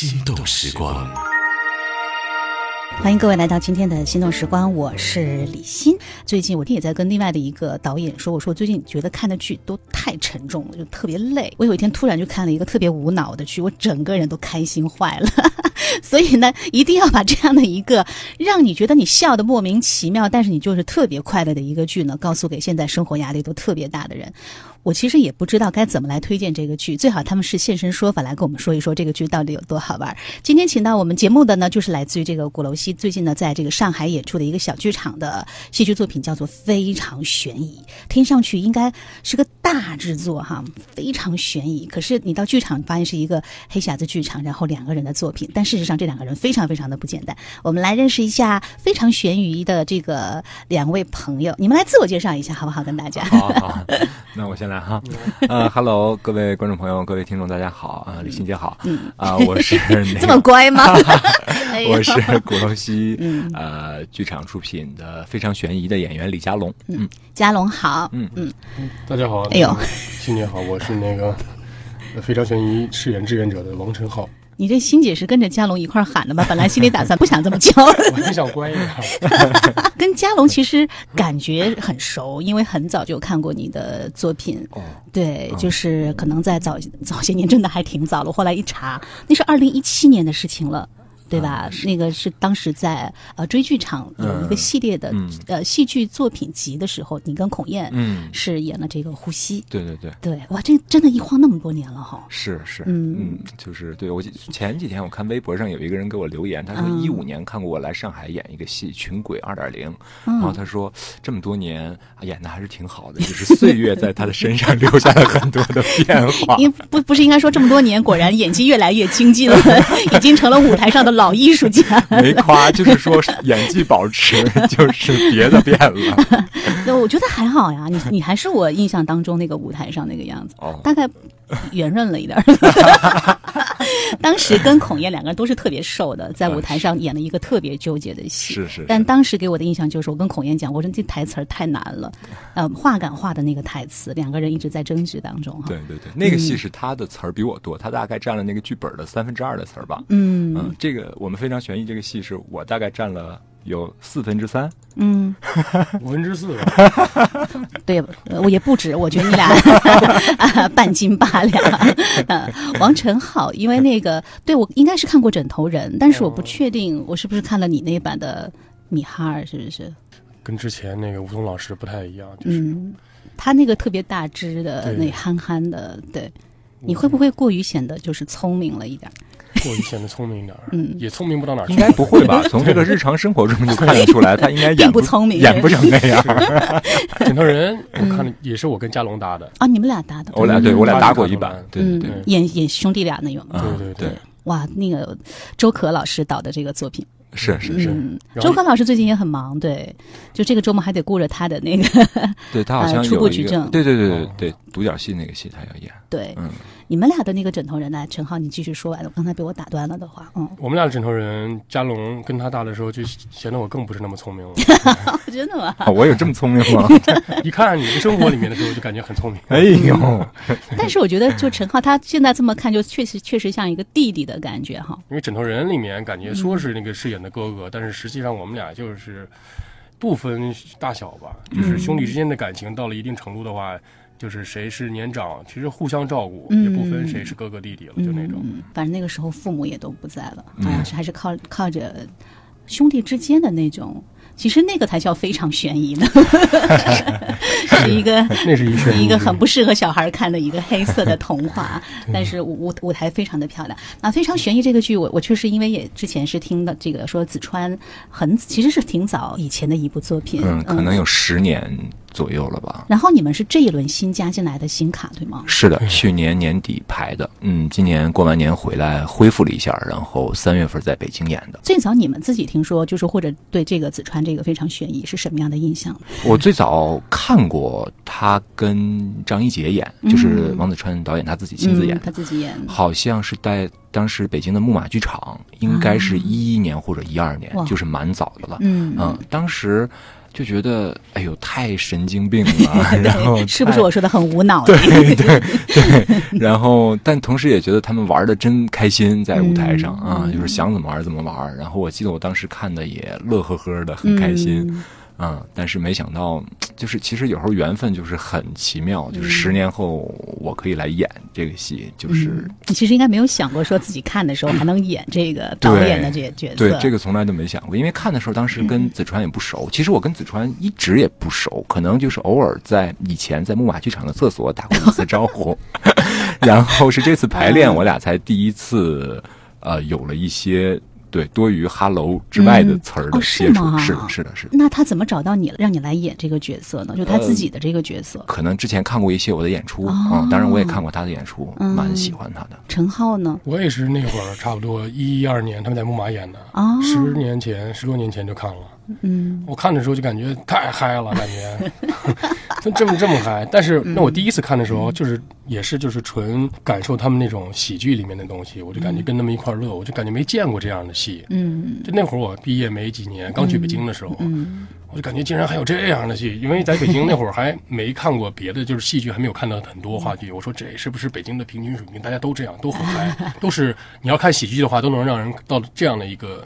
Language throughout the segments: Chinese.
心动时光。欢迎各位来到今天的心动时光，我是李欣。最近我也在跟另外的一个导演说，我说我最近觉得看的剧都太沉重了，就特别累。我有一天突然就看了一个特别无脑的剧，我整个人都开心坏了。所以呢，一定要把这样的一个让你觉得你笑得莫名其妙，但是你就是特别快乐的一个剧呢，告诉给现在生活压力都特别大的人。我其实也不知道该怎么来推荐这个剧，最好他们是现身说法来跟我们说一说这个剧到底有多好玩。今天请到我们节目的呢，就是来自于这个鼓楼西最近呢在这个上海演出的一个小剧场的戏剧作品，叫做《非常悬疑》，听上去应该是个大制作哈，非常悬疑。可是你到剧场发现是一个黑匣子剧场，然后两个人的作品，但事实上这两个人非常非常的不简单。我们来认识一下非常悬疑的这个两位朋友，你们来自我介绍一下好不好？跟大家。好好，那我先来哈。呃，Hello，各位观众朋友，各位听众，大家好啊，李欣姐好。嗯啊，我是 这么乖吗？我是古龙西呃剧场出品的非常悬疑的演员李佳龙。嗯，佳龙好。嗯嗯，大家好。哎呦，新年好，我是那个非常悬疑饰演志愿者的王晨浩。你这欣姐是跟着嘉龙一块喊的吗？本来心里打算不想这么叫，我很想乖一点。跟嘉龙其实感觉很熟，因为很早就看过你的作品。哦，对，就是可能在早早些年，真的还挺早了。后来一查，那是二零一七年的事情了。对吧？那个是当时在呃追剧场有一个系列的呃戏剧作品集的时候，你跟孔燕嗯是演了这个呼吸。对对对对，哇，这真的一晃那么多年了哈。是是嗯嗯，就是对我前几天我看微博上有一个人给我留言，他说一五年看过我来上海演一个戏《群鬼二点零》，然后他说这么多年演的还是挺好的，就是岁月在他的身上留下了很多的变化。因不不是应该说这么多年，果然演技越来越精进了，已经成了舞台上的老艺术家。没夸，就是说演技保持，就是别的变了。那我觉得还好呀，你你还是我印象当中那个舞台上那个样子，哦大概圆润了一点儿。当时跟孔燕两个人都是特别瘦的，在舞台上演了一个特别纠结的戏。是是，但当时给我的印象就是，我跟孔燕讲，我说这台词儿太难了，呃，话赶话的那个台词，两个人一直在争执当中哈。对对对，那个戏是他的词儿比我多，他大概占了那个剧本的三分之二的词儿吧。嗯嗯，这个我们非常悬疑这个戏是我大概占了有四分之三。嗯，五分之四吧。对，呃我也不止，我觉得你俩啊 半斤八两。呃，王晨浩，因为那个对我应该是看过《枕头人》，但是我不确定我是不是看了你那版的米哈尔，是不是？跟之前那个吴桐老师不太一样，就是、嗯，他那个特别大只的，那憨憨的，对，你会不会过于显得就是聪明了一点儿？过于显得聪明一点儿，嗯。也聪明不到哪儿去。应该不会吧？从这个日常生活中就看得出来，他应该演并不聪明。演不成那样。枕头人，我看了也是我跟佳龙搭的。啊，你们俩搭的？我俩对我俩搭过一版，对对嗯。对，演演兄弟俩那种。啊对对对，哇，那个周可老师导的这个作品，是是是，嗯，周可老师最近也很忙，对，就这个周末还得顾着他的那个，对他好像呃初步有一个，举证。对对对对哦。对，独角戏那个戏他要演，对，嗯，你们俩的那个枕头人呢？陈浩，你继续说完了，刚才被我打断了的话，嗯，我们俩的枕头人，佳龙跟他搭的时候，就显得我更不是那么聪明了。真的吗？啊我有这么聪明吗？一看你的生活里面的时候，就感觉很聪明。哎呦，但是我觉得，就陈浩他现在这么看，就确实确实像一个弟弟的感觉哈。因为枕头人里面感觉说是那个饰演的哥哥，但是实际上我们俩就是不分大小吧，就是兄弟之间的感情到了一定程度的话，就是谁是年长，其实互相照顾，嗯也不分谁是哥哥弟弟了，就那种。嗯，反正那个时候父母也都不在了，嗯。好像是还是靠靠着兄弟之间的那种，其实那个才叫非常悬疑呢，是一个那是一个一个很不适合小孩看的一个黑色的 童话，但是舞舞舞台非常的漂亮。啊，非常悬疑这个剧，我我确实因为也之前是听的这个说子川很其实是挺早以前的一部作品，嗯，可能有十年左右了吧。然后你们是这一轮新加进来的新卡对吗？是的，去年年底排的，嗯，今年过完年回来恢复了一下，然后三月份在北京演的。最早你们自己听说，就是或者对这个子川这个非常悬疑是什么样的印象？我最早看过他跟张一杰演，就是王子川导演他自己亲自演他自己演，好像是在当时北京的木马剧场，应该是一一年或者一二年，哇就是蛮早的了。嗯嗯，当时，就觉得哎呦太神经病了，然后是不是我说的很无脑？对对对，然后但同时也觉得他们玩的真开心，在舞台上啊，就是想怎么玩怎么玩。然后我记得我当时看的也乐呵呵的，很开心。嗯，但是没想到，就是其实有时候缘分就是很奇妙，就是十年后我可以来演这个戏，就是你其实应该没有想过说自己看的时候还能演这个导演的这个角色，对这个从来都没想过，因为看的时候当时跟子川也不熟，其实我跟子川一直也不熟，可能就是偶尔在以前在木马剧场的厕所打过一次招呼，然后是这次排练我俩才第一次呃有了一些。对，多于 “hello” 之外的词儿的接触，是的，是的，是的。那他怎么找到你，让你来演这个角色呢？就他自己的这个角色，可能之前看过一些我的演出啊，当然我也看过他的演出，蛮喜欢他的。陈浩呢？我也是那会儿差不多一二年他们在木马演的啊，十年前、十多年前就看了。嗯，我看的时候就感觉太嗨了，感觉 就这么这么嗨。但是那我第一次看的时候，就是也是就是纯感受他们那种喜剧里面的东西，我就感觉跟他们一块乐，我就感觉没见过这样的戏。嗯，就那会儿我毕业没几年，刚去北京的时候，我就感觉竟然还有这样的戏，因为在北京那会儿还没看过别的，就是戏剧还没有看到很多话剧。我说这是不是北京的平均水平？大家都这样，都很嗨，都是你要看喜剧的话，都能让人到这样的一个。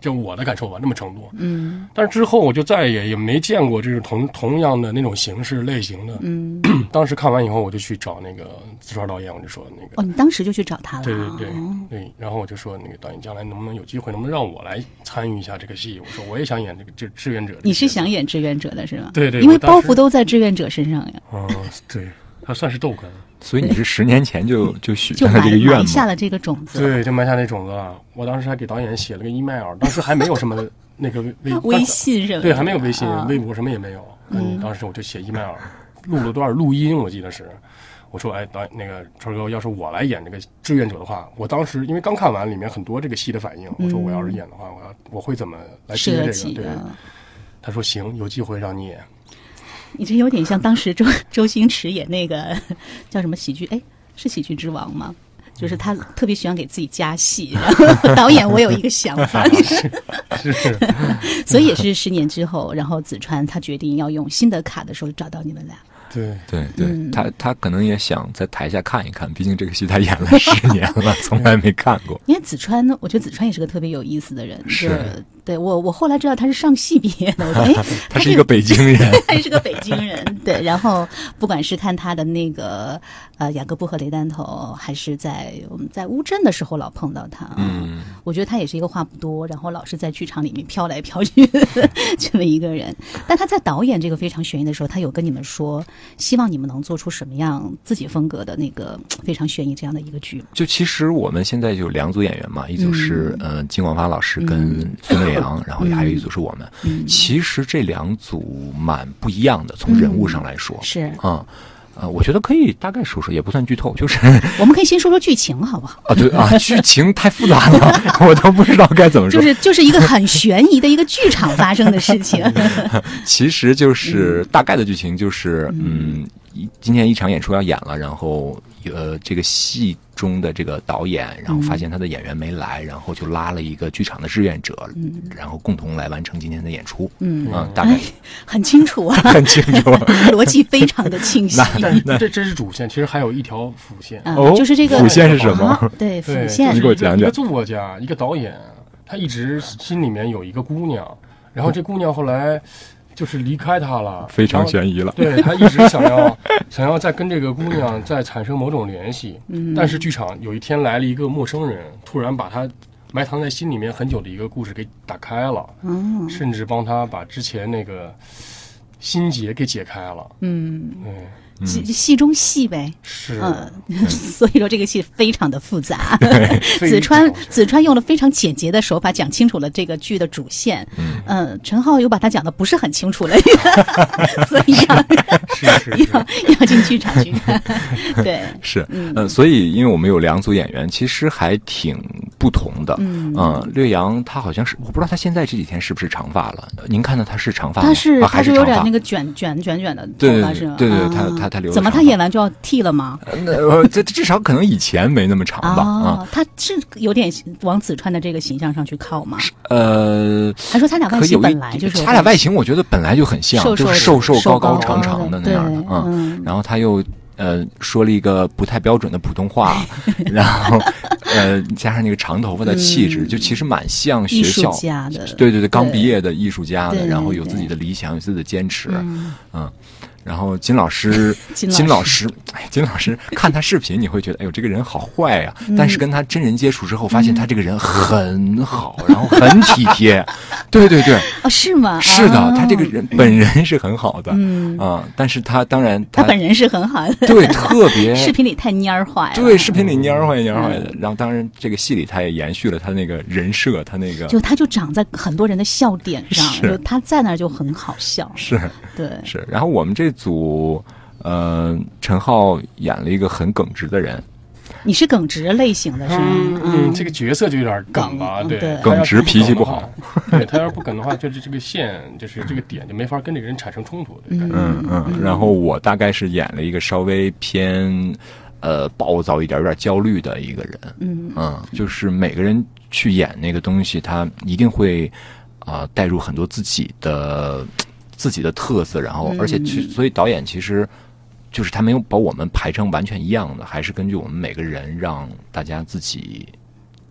就我的感受吧，那么程度。嗯。但是之后我就再也也没见过这种同同样的那种形式类型的。嗯。当时看完以后，我就去找那个自川导演，我就说那个。哦，你当时就去找他了。对对对对。然后我就说那个导演，将来能不能有机会，能不能让我来参与一下这个戏？我说我也想演这个志志愿者。你是想演志愿者的是吗？对对。因为包袱都在志愿者身上呀。嗯，对，他算是逗哏。所以你是十年前就就许下了这个愿吗？埋下了这个种子。对，就埋下那种子了。我当时还给导演写了个 email，当时还没有什么那个 微微信什么，对，还没有微信、微博什么也没有。嗯，当时我就写 email，录了段录音，我记得是，我说，哎，导演那个川哥，要是我来演这个志愿者的话，我当时因为刚看完里面很多这个戏的反应，我说我要是演的话，我要我会怎么来接这个？对，他说行，有机会让你演。你这有点像当时周 周星驰演那个 叫什么喜剧？哎，是喜剧之王吗？就是他特别喜欢给自己加戏。然后导演，我有一个想法，是是，所以也是十年之后，然后子川他决定要用新的卡的时候找到你们俩。对对对，他他可能也想在台下看一看，毕竟这个戏他演了十年了，从来没看过。因为子川呢，我觉得子川也是个特别有意思的人。是，对我我后来知道他是上戏毕业的，我说 哎，他是一个北京人，他是个北京人。对，然后不管是看他的那个呃雅各布和雷丹头，还是在我们在乌镇的时候老碰到他，嗯，我觉得他也是一个话不多，然后老是在剧场里面飘来飘去 这么一个人。但他在导演这个非常悬疑的时候，他有跟你们说。希望你们能做出什么样自己风格的那个非常悬疑这样的一个剧。就其实我们现在就两组演员嘛，一组是呃金广发老师跟孙乐阳，然后还有一组是我们。其实这两组蛮不一样的，从人物上来说是啊。呃，我觉得可以大概说说，也不算剧透，就是 我们可以先说说剧情，好不好？啊，对啊，剧情太复杂了，我都不知道该怎么说。就是就是一个很悬疑的一个剧场发生的事情。其实就是大概的剧情就是，嗯，今天一场演出要演了，然后呃，这个戏。中的这个导演，然后发现他的演员没来，然后就拉了一个剧场的志愿者，然后共同来完成今天的演出。嗯，大概很清楚啊，很清楚，逻辑非常的清晰。那这这是主线，其实还有一条辅线。哦，就是这个辅线是什么？对，辅线。你给我讲讲。一个作家，一个导演，他一直心里面有一个姑娘，然后这姑娘后来。就是离开他了，非常悬疑了。对他一直想要想要再跟这个姑娘再产生某种联系，但是剧场有一天来了一个陌生人，突然把他埋藏在心里面很久的一个故事给打开了，甚至帮他把之前那个心结给解开了。嗯，对。戏戏中戏呗，是，嗯，所以说这个戏非常的复杂。子川子川用了非常简洁的手法讲清楚了这个剧的主线，嗯，陈浩又把它讲的不是很清楚了，所以要要 要进剧场去看。对，是，嗯，所以因为我们有两组演员，其实还挺不同的。嗯嗯，略阳他好像是，我不知道他现在这几天是不是长发了。您看到他是长发吗？他是啊还是他是有点那？个卷卷卷卷的对对头发是吗？对对他他他留怎么他演完就要剃了吗？那呃这至少可能以前没那么长吧。啊，哦，他是有点往子川的这个形象上去靠吗？呃，还说他俩外形本来就是他俩外形，我觉得本来就很像，瘦就是瘦瘦瘦高高长长的那样的对，嗯。嗯，然后他又呃说了一个不太标准的普通话，然后呃加上那个长头发的气质，嗯就其实蛮像学校。对对对，刚毕业的艺术家的，然后有自己的理想，有自己的坚持，嗯，嗯，然后金老师，金 金老老师师，哎，金老师 看他视频，你会觉得，哎呦，这个人好坏呀、嗯。但是跟他真人接触之后，发现他这个人很好，然后很体贴。对对对，哦，是吗？是的，哦。他这个人本人是很好的，嗯，啊，但是他当然他他本人是很好的，对特别视频里太蔫儿坏了，对视频里蔫儿坏蔫儿坏的。嗯，然后当然这个戏里他也延续了他那个人设，他那个就他就长在很多人的笑点上，他在那儿就很好笑，是。对，是，然后我们这组。呃，陈浩演了一个很耿直的人，你是耿直类型的是吗？嗯嗯，这个角色就有点梗吧，对耿直脾气不好。对他要是不梗的话，就是这个线，就是这个点就没法跟这个人产生冲突对。嗯嗯，然后我大概是演了一个稍微偏呃暴躁一点、有点焦虑的一个人，嗯嗯，就是每个人去演那个东西，他一定会啊、呃带入很多自己的自己的特色，然后而且其所以导演其实。就是他没有把我们排成完全一样的，还是根据我们每个人，让大家自己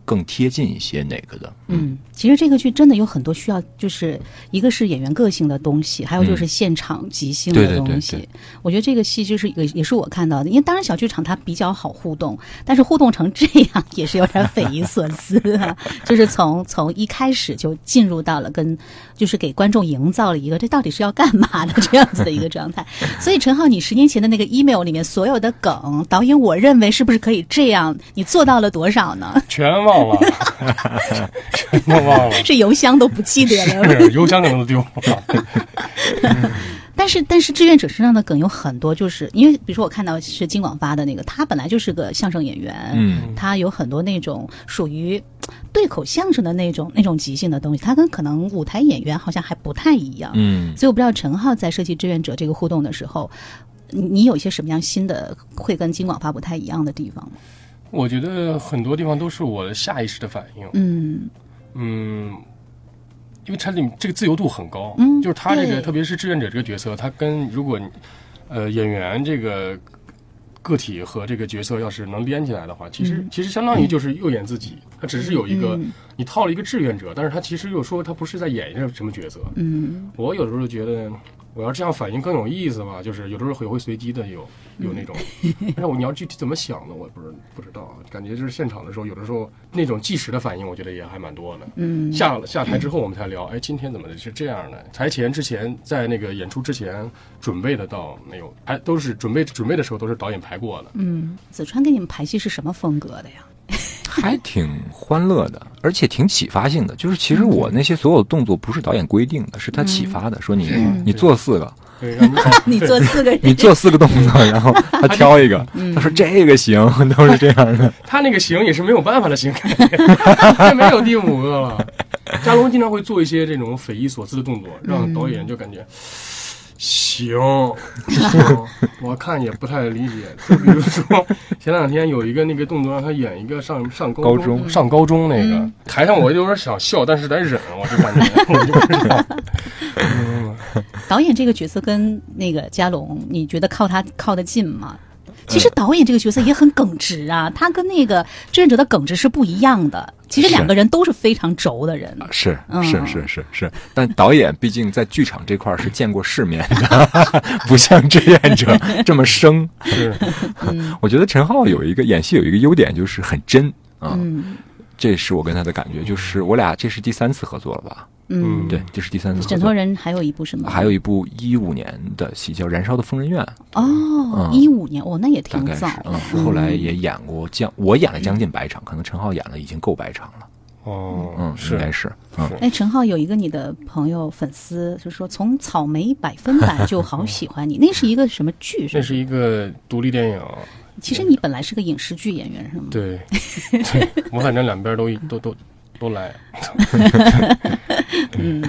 更贴近一些哪个的。嗯，其实这个剧真的有很多需要，就是一个是演员个性的东西，还有就是现场即兴的对对对东西。对我觉得这个戏就是也也是我看到的，因为当然小剧场它比较好互动，但是互动成这样也是有点匪夷所思啊。就是从从一开始就进入到了跟，就是给观众营造了一个这到底是要干嘛的这样子的一个状态。所以陈浩，你十年前的那个 email 里面所有的梗，导演我认为是不是可以这样？你做到了多少呢？全忘了，全都忘了，是邮箱都不记得了。是邮箱可能都丢了。但是但是志愿者身上的梗有很多，就是因为比如说我看到是金广发的那个，他本来就是个相声演员，嗯，他有很多那种属于对口相声的那种那种即兴的东西，他跟可能舞台演员好像还不太一样。嗯，所以我不知道陈浩在设计志愿者这个互动的时候，你你有一些什么样新的会跟金广发不太一样的地方吗？我觉得很多地方都是我的下意识的反应。嗯嗯，因为它里面这个自由度很高，嗯就是他这个，特别是志愿者这个角色，他跟如果呃演员这个个体和这个角色要是能连起来的话，其实、嗯其实相当于就是又演自己，他只是有一个、嗯你套了一个志愿者，但是他其实又说他不是在演一个什么角色。嗯我有时候觉得。我要这样反应更有意思吧，就是有的时候也会随机的有有那种，但是我你要具体怎么想的，我不是不知道，感觉就是现场的时候，有的时候那种即时的反应，我觉得也还蛮多的。嗯下了下台之后，我们才聊，哎，今天怎么是这样的？台前之前，在那个演出之前准备的倒没有，还，都是准备准备的时候都是导演排过的。嗯，子川给你们排戏是什么风格的呀？还挺欢乐的，而且挺启发性的。就是其实我那些所有的动作不是导演规定的，是他启发的，说你你做四个，对，你做四个人，你做四个动作，然后他挑一个，他说这个行，都是这样的。他那个行也是没有办法的行，这没有第五个了。加龙经常会做一些这种匪夷所思的动作，让导演就感觉。行，行我看也不太理解。就比如说，前两天有一个那个动作，让他演一个上上高高中上高中那个，台上我有点想笑，但是得忍，我就感觉 我就不知道。嗯 导演这个角色跟那个嘉龙，你觉得靠他靠得近吗？其实导演这个角色也很耿直啊，他跟那个志愿者的耿直是不一样的。其实两个人都是非常轴的人。是嗯是是是是，但导演毕竟在剧场这块儿是见过世面的，不像志愿者这么生。是，我觉得陈浩有一个演戏有一个优点，就是很真啊，嗯这是我跟他的感觉。就是我俩这是第三次合作了吧？嗯，对，这是第三次合枕头。人还有一部什么？还有一部一五年的戏叫《燃烧的疯人院》，哦，嗯一五年哦，那也挺早的。嗯，后来也演过将，我演了将近百场，可能陈浩演了已经够百场了。哦，嗯，应该是嗯。哎，陈浩有一个你的朋友粉丝就说从草莓百分百就好喜欢你，那是一个什么剧？那是一个独立电影，其实你本来是个影视剧演员是吗？对，对我反正两边都都都都来。嗯，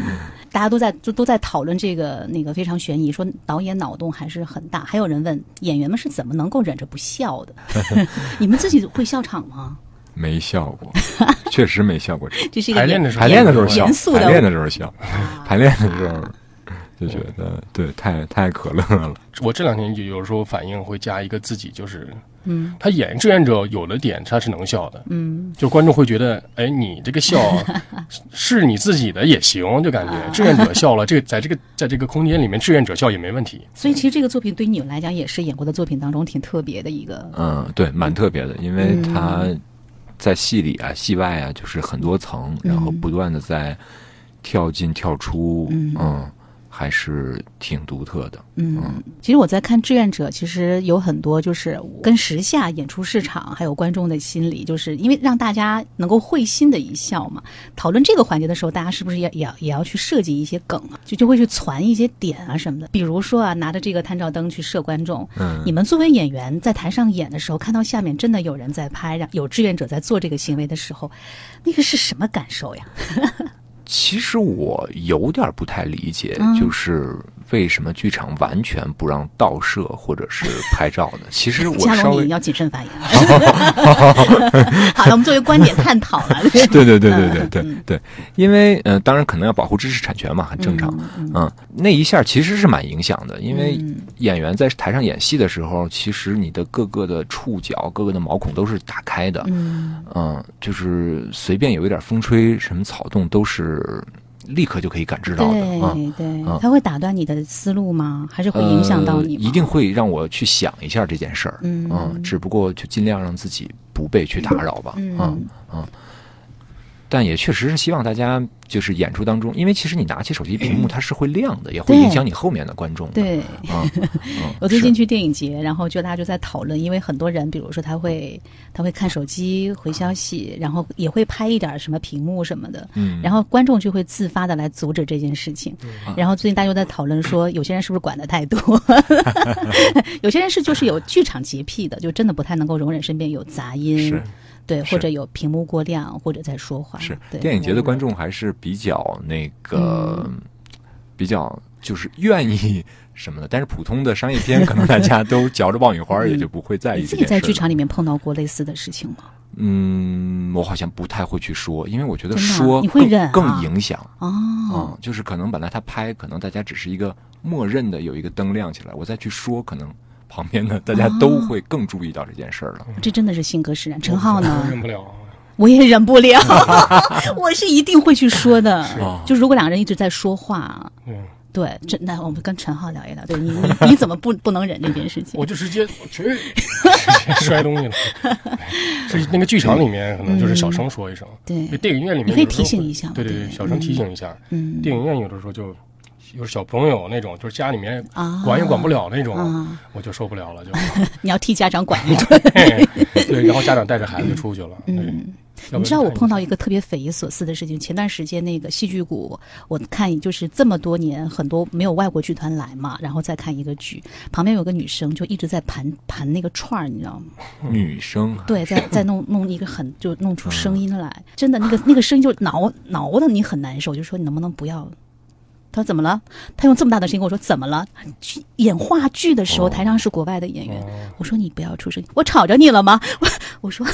大家都在就都在讨论这个那个非常悬疑，说导演脑洞还是很大。还有人问演员们是怎么能够忍着不笑的？你们自己会笑场吗？没笑过，确实没笑过。这是一个排练的时候，排练的时候笑，严肃的排练的时候笑，排练的时候就觉得对，太太可乐了。我这两天就有时候反应会加一个自己，就是嗯。他演志愿者有的点他是能笑的，嗯。就观众会觉得，哎，你这个笑 是你自己的也行，就感觉志愿者笑了，这个在这个在这个空间里面，志愿者笑也没问题。所以其实这个作品对于你们来讲也是演过的作品当中挺特别的一个。嗯，对，蛮特别的，因为嗯。他在戏里啊、戏外啊，就是很多层，然后不断的在跳进跳出，嗯。嗯，还是挺独特的。嗯，其实我在看志愿者，其实有很多就是跟时下演出市场还有观众的心理，就是因为让大家能够会心的一笑嘛。讨论这个环节的时候，大家是不是也也要也要去设计一些梗啊？就就会去攒一些点啊什么的。比如说啊，拿着这个探照灯去射观众，嗯你们作为演员在台上演的时候，看到下面真的有人在拍，让有志愿者在做这个行为的时候，那个是什么感受呀？其实我有点不太理解，嗯。就是为什么剧场完全不让倒摄或者是拍照呢。其实我稍微你要谨慎发言。好了，我们作为观点探讨了。对对对对对嗯对对，因为呃，当然可能要保护知识产权嘛，很正常。嗯，那一下其实是蛮影响的，因为嗯演员在台上演戏的时候，其实你的各个的触角、各个的毛孔都是打开的。嗯嗯，就是随便有一点风吹，什么草动都是立刻就可以感知到的。啊。对对嗯，它会打断你的思路吗？还是会影响到你？一定会让我去想一下这件事儿。嗯只不过就尽量让自己不被去打扰吧。嗯嗯但也确实是希望大家就是演出当中，因为其实你拿起手机屏幕，它是会亮的，也会影响你后面的观众的。对。啊，嗯我最近去电影节，然后就大家就在讨论，因为很多人，比如说他会他会看手机回消息，然后也会拍一点什么屏幕什么的，嗯，然后观众就会自发的来阻止这件事情。啊然后最近大家又在讨论说，有些人是不是管的太多，有些人是就是有剧场洁癖的，就真的不太能够容忍身边有杂音是，对，或者有屏幕过亮，或者在说话，是电影节的观众还是比较那个，嗯比较就是愿意什么的，但是普通的商业片可能大家都嚼着爆米花，也就不会在意你自。己在剧场里面碰到过类似的事情吗？嗯，我好像不太会去说，因为我觉得说你会更忍啊更影响。哦，嗯，就是可能本来他拍，可能大家只是一个默认的有一个灯亮起来，我再去说，可能旁边的 大家都会更注意到这件事儿了。这真的是性格使然。陈浩呢？忍不了。我也忍不了，我是一定会去说的。哦就如果两个人一直在说话，嗯，对，真那我们跟陈浩聊一聊，对你你你怎么不不能忍这件事情我？就直接我直接摔东西了。是那个剧场里面可能就是小声说一声，对电影院里面你可以提醒一下对对对，对小声提醒一下。嗯电影院有的时候就有小朋友那种，就是家里面啊管也管不了那种，啊，我就受不了了，就 你要替家长管。对，然后家长带着孩子就出去了。嗯，你知道我碰到一个特别匪夷所思的事情，前段时间那个戏剧谷，我看就是这么多年很多没有外国剧团来嘛，然后再看一个剧，旁边有个女生就一直在盘盘那个串儿，你知道吗？女生啊对，在在弄 弄一个很就弄出声音来，真的那个那个声音就挠挠的你很难受，就说你能不能不要。他说怎么了？他用这么大的声音跟我说怎么了？去演话剧的时候，哦台上是国外的演员。哦我说你不要出声，我吵着你了吗？我我说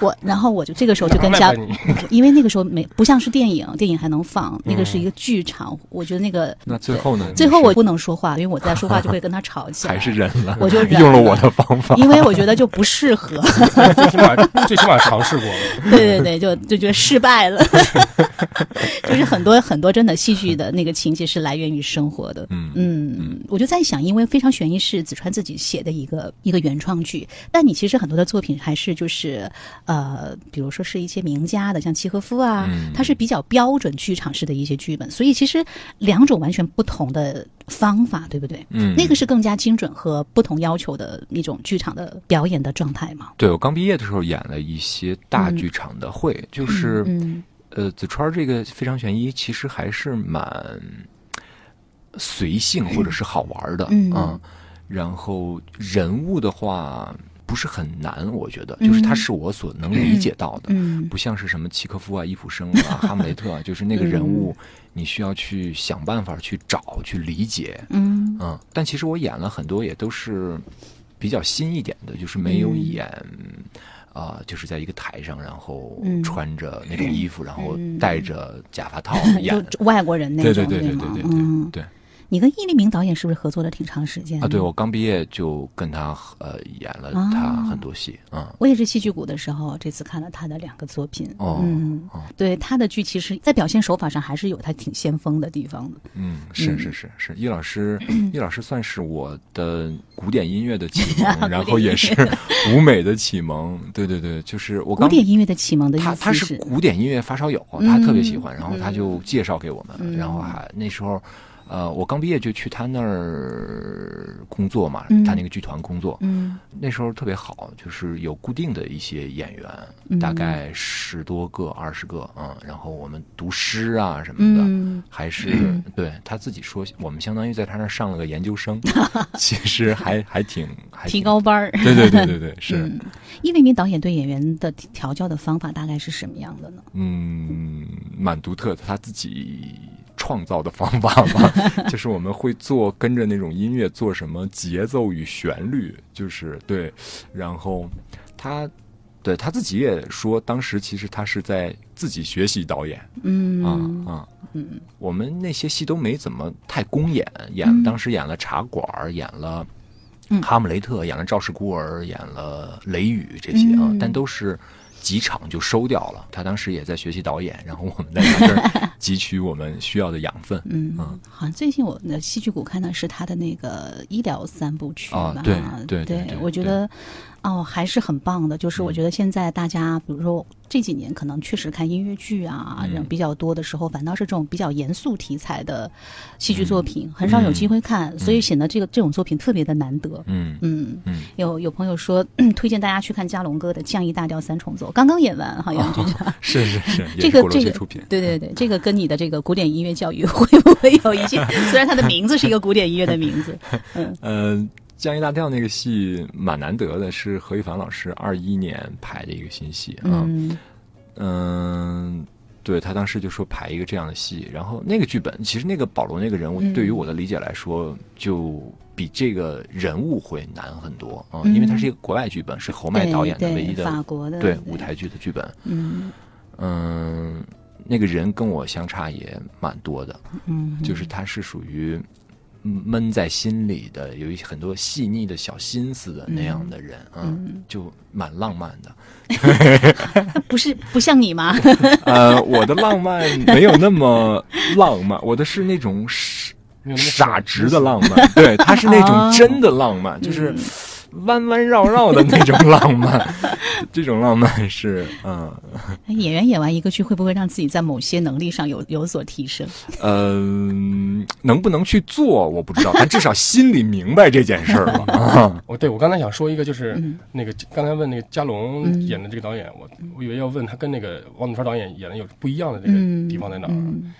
我，然后我就这个时候就跟家，因为那个时候没不像是电影，电影还能放，那个是一个剧场，我觉得那个那最后呢？最后我不能说话，因为我在说话就会跟他吵起来。还是忍了，我就忍用了了我的方法。因为我觉得就不适合。最起码最起码尝试过了。对对对，就就觉得失败了。就是很多很多真的戏剧的那个情节是来源于生活的。嗯嗯，我就在想，因为《非常悬疑》是子川自己写的一个一个原创剧，但你其实很多的作品还是就是呃，比如说是一些名家的，像契诃夫啊，嗯它是比较标准剧场式的一些剧本，所以其实两种完全不同的方法，对不对？嗯，那个是更加精准和不同要求的一种剧场的表演的状态嘛。对我刚毕业的时候演了一些大剧场的会，就是嗯呃，子川这个非常悬疑，其实还是蛮随性或者是好玩的，嗯。啊然后人物的话，不不是很难，我觉得，就是它是我所能理解到的，嗯。不像是什么契科夫啊、伊普生啊、哈姆雷特啊，就是那个人物，你需要去想办法去找、去理解，嗯。嗯。但其实我演了很多，也都是比较新一点的，就是没有嗯演。啊、就是在一个台上，然后嗯。穿着那种衣服，然后嗯。戴着假发套 演。外国人那对种，对对对吗对对对嗯，对你跟易立明导演是不是合作了挺长时间啊！对，我刚毕业就跟他呃演了啊他很多戏，嗯我也是戏剧谷的时候，这次看了他的两个作品。哦嗯哦，对他的剧，其实在表现手法上还是有他挺先锋的地方的。嗯，是是是是，易老师，易老师算是我的古典音乐的启蒙，然后也是舞美的启蒙。对对对，就是我刚古典音乐的启蒙的意他他是是古典音乐发烧友，嗯他特别喜欢，然后他就介绍给我们，嗯然后还那时候。呃，我刚毕业就去他那儿工作嘛，嗯。他那个剧团工作，嗯。那时候特别好，就是有固定的一些演员，嗯。大概十多个、二十个，嗯，然后我们读诗啊什么的，嗯。还是对他自己说，我们相当于在他那儿上了个研究生，其实还还挺还挺提高班儿。对对对对对，是。嗯，易立明导演对演员的调教的方法大概是什么样的呢？嗯，蛮独特的，他自己创造的方法吧，就是我们会做跟着那种音乐做什么节奏与旋律，就是对，然后他对他自己也说，当时其实他是在自己学习导演。嗯。啊啊，嗯我们那些戏都没怎么太公演，演嗯当时演了茶馆儿，演了嗯。哈姆雷特，演了赵氏孤儿，演了雷雨这些啊，嗯。但都是几场就收掉了。他当时也在学习导演，然后我们在他这儿 汲取我们需要的养分。嗯嗯，好像最近我的戏剧谷看的是他的那个医疗三部曲吧？啊对对对对我觉得哦还是很棒的。就是我嗯觉得现在大家，比如说这几年可能确实看音乐剧啊嗯人比较多的时候，反倒是这种比较严肃题材的戏剧作品很少有机会看，所以显得这个这种作品特别的难得。嗯嗯，嗯，有有朋友说 推荐大家去看加龙哥的《降 E 大调三重奏》，刚刚演完，好像就是、是是是，这个这个出品。对对对，这个跟你的这个古典音乐教育 会不会有一些？虽然它的名字是一个古典音乐的名字，嗯呃，降 E 大调那个戏蛮难得的，是何一凡老师二一年排的一个新戏啊。嗯。嗯，对他当时就说排一个这样的戏，然后那个剧本，其实那个保罗那个人物嗯，对于我的理解来说，就比这个人物会难很多啊、嗯。因为它是一个国外剧本，是侯麦导演的唯一的法国的对。舞台剧的剧本。嗯。嗯，那个人跟我相差也蛮多的，嗯，就是他是属于闷在心里的，有一些很多细腻的小心思的那样的人，嗯，就蛮浪漫的。不是不像你吗？呃，我的浪漫没有那么浪漫，我的是那种傻傻直的浪漫，对，他是那哦种真的浪漫，就是弯弯绕绕的那种浪漫，这种浪漫是，嗯演员演完一个剧，会不会让自己在某些能力上有有所提升？嗯、能不能去做我不知道，但至少心里明白这件事儿了 啊。我对我刚才想说一个，就是嗯那个刚才问那个嘉龙嗯演的这个导演，我我以为要问他跟那个王祖川导演演的有不一样的这个嗯，地方在哪儿。嗯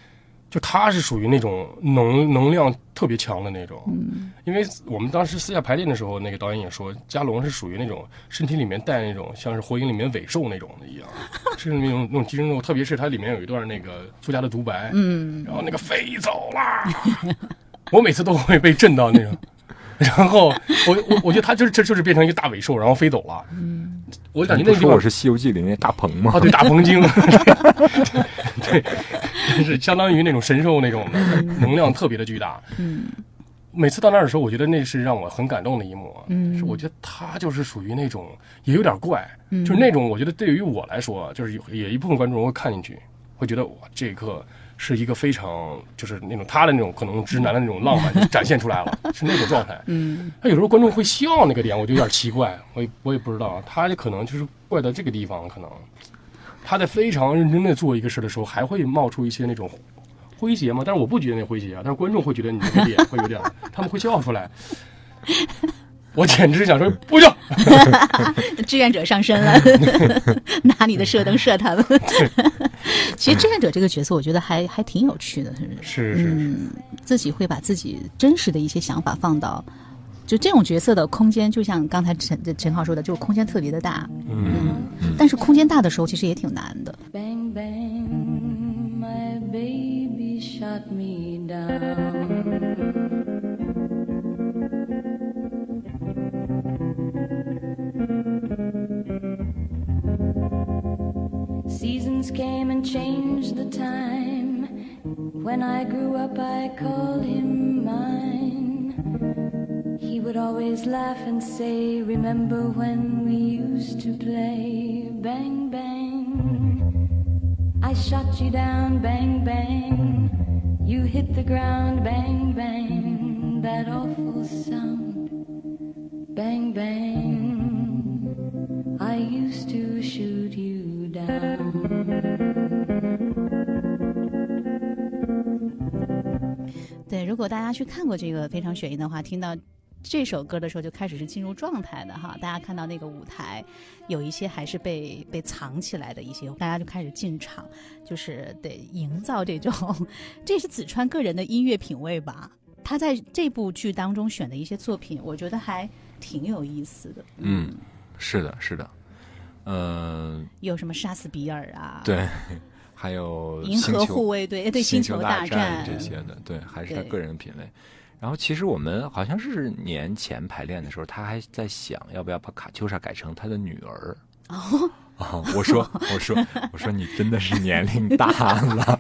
就他是属于那种能能量特别强的那种，嗯。因为我们当时私下排练的时候，那个导演也说，加龙是属于那种身体里面带那种像是火影里面尾兽那种的一样，是那种那种寄生兽，特别是它里面有一段那个作家的独白，嗯。然后那个飞走啦，我每次都会被震到那种。然后我我我觉得他就是这就是变成一个大尾兽，然后飞走了。嗯。我感觉那个地方说我是《西游记》里面大鹏吗？啊，？对，大鹏精，对，就 是相当于那种神兽那种的，能量特别的巨大。嗯每次到那儿的时候，我觉得那是让我很感动的一幕。嗯是我觉得他就是属于那种也有点怪，嗯就是那种我觉得对于我来说，就是有也一部分观众会看进去，会觉得哇，这一刻是一个非常就是那种他的那种可能直男的那种浪漫就展现出来了，是那种状态。嗯他有时候观众会笑那个点，我就有点奇怪，我也我也不知道，他可能就是怪到这个地方，可能他在非常认真的做一个事的时候，还会冒出一些那种诙谐嘛，但是我不觉得那诙谐啊，但是观众会觉得你这个脸会有点，他们会笑出来。我简直想说不行，志愿者上身了，拿你的射灯射他们。其实志愿者这个角色，我觉得还还挺有趣的，是是？是是是，嗯，自己会把自己真实的一些想法放到。就这种角色的空间，就像刚才陈陈浩说的，就是空间特别的大。嗯，但是空间大的时候，其实也挺难的。Bang bang, my baby shot me down. Seasons came and changed the time. When I grew up, I called him mine. He would always laugh and say, Remember when we used to play? Bang, bang. I shot you down, bang, bang. You hit the ground, bang, bang. That awful sound, bang, bang. I used to shoot you down. 对，如果大家去看过这个《非常雪鹰》的话，听到 这首歌的时候就开始是进入状态的哈。大家看到那个舞台，有一些还是被被藏起来的一些，大家就开始进场，就是得营造这种，这是子川个人的音乐品味吧。他在这部剧当中选的一些作品，我觉得还挺有意思的。嗯，是的，是的，嗯、有什么杀死比尔啊，，对，还有银河护卫队，哎对，星球球大战这些的，对，还是他个人品味。然后其实我们好像是年前排练的时候，他还在想要不要把卡秋莎改成他的女儿。哦，啊、我说，我说，我说，你真的是年龄大了，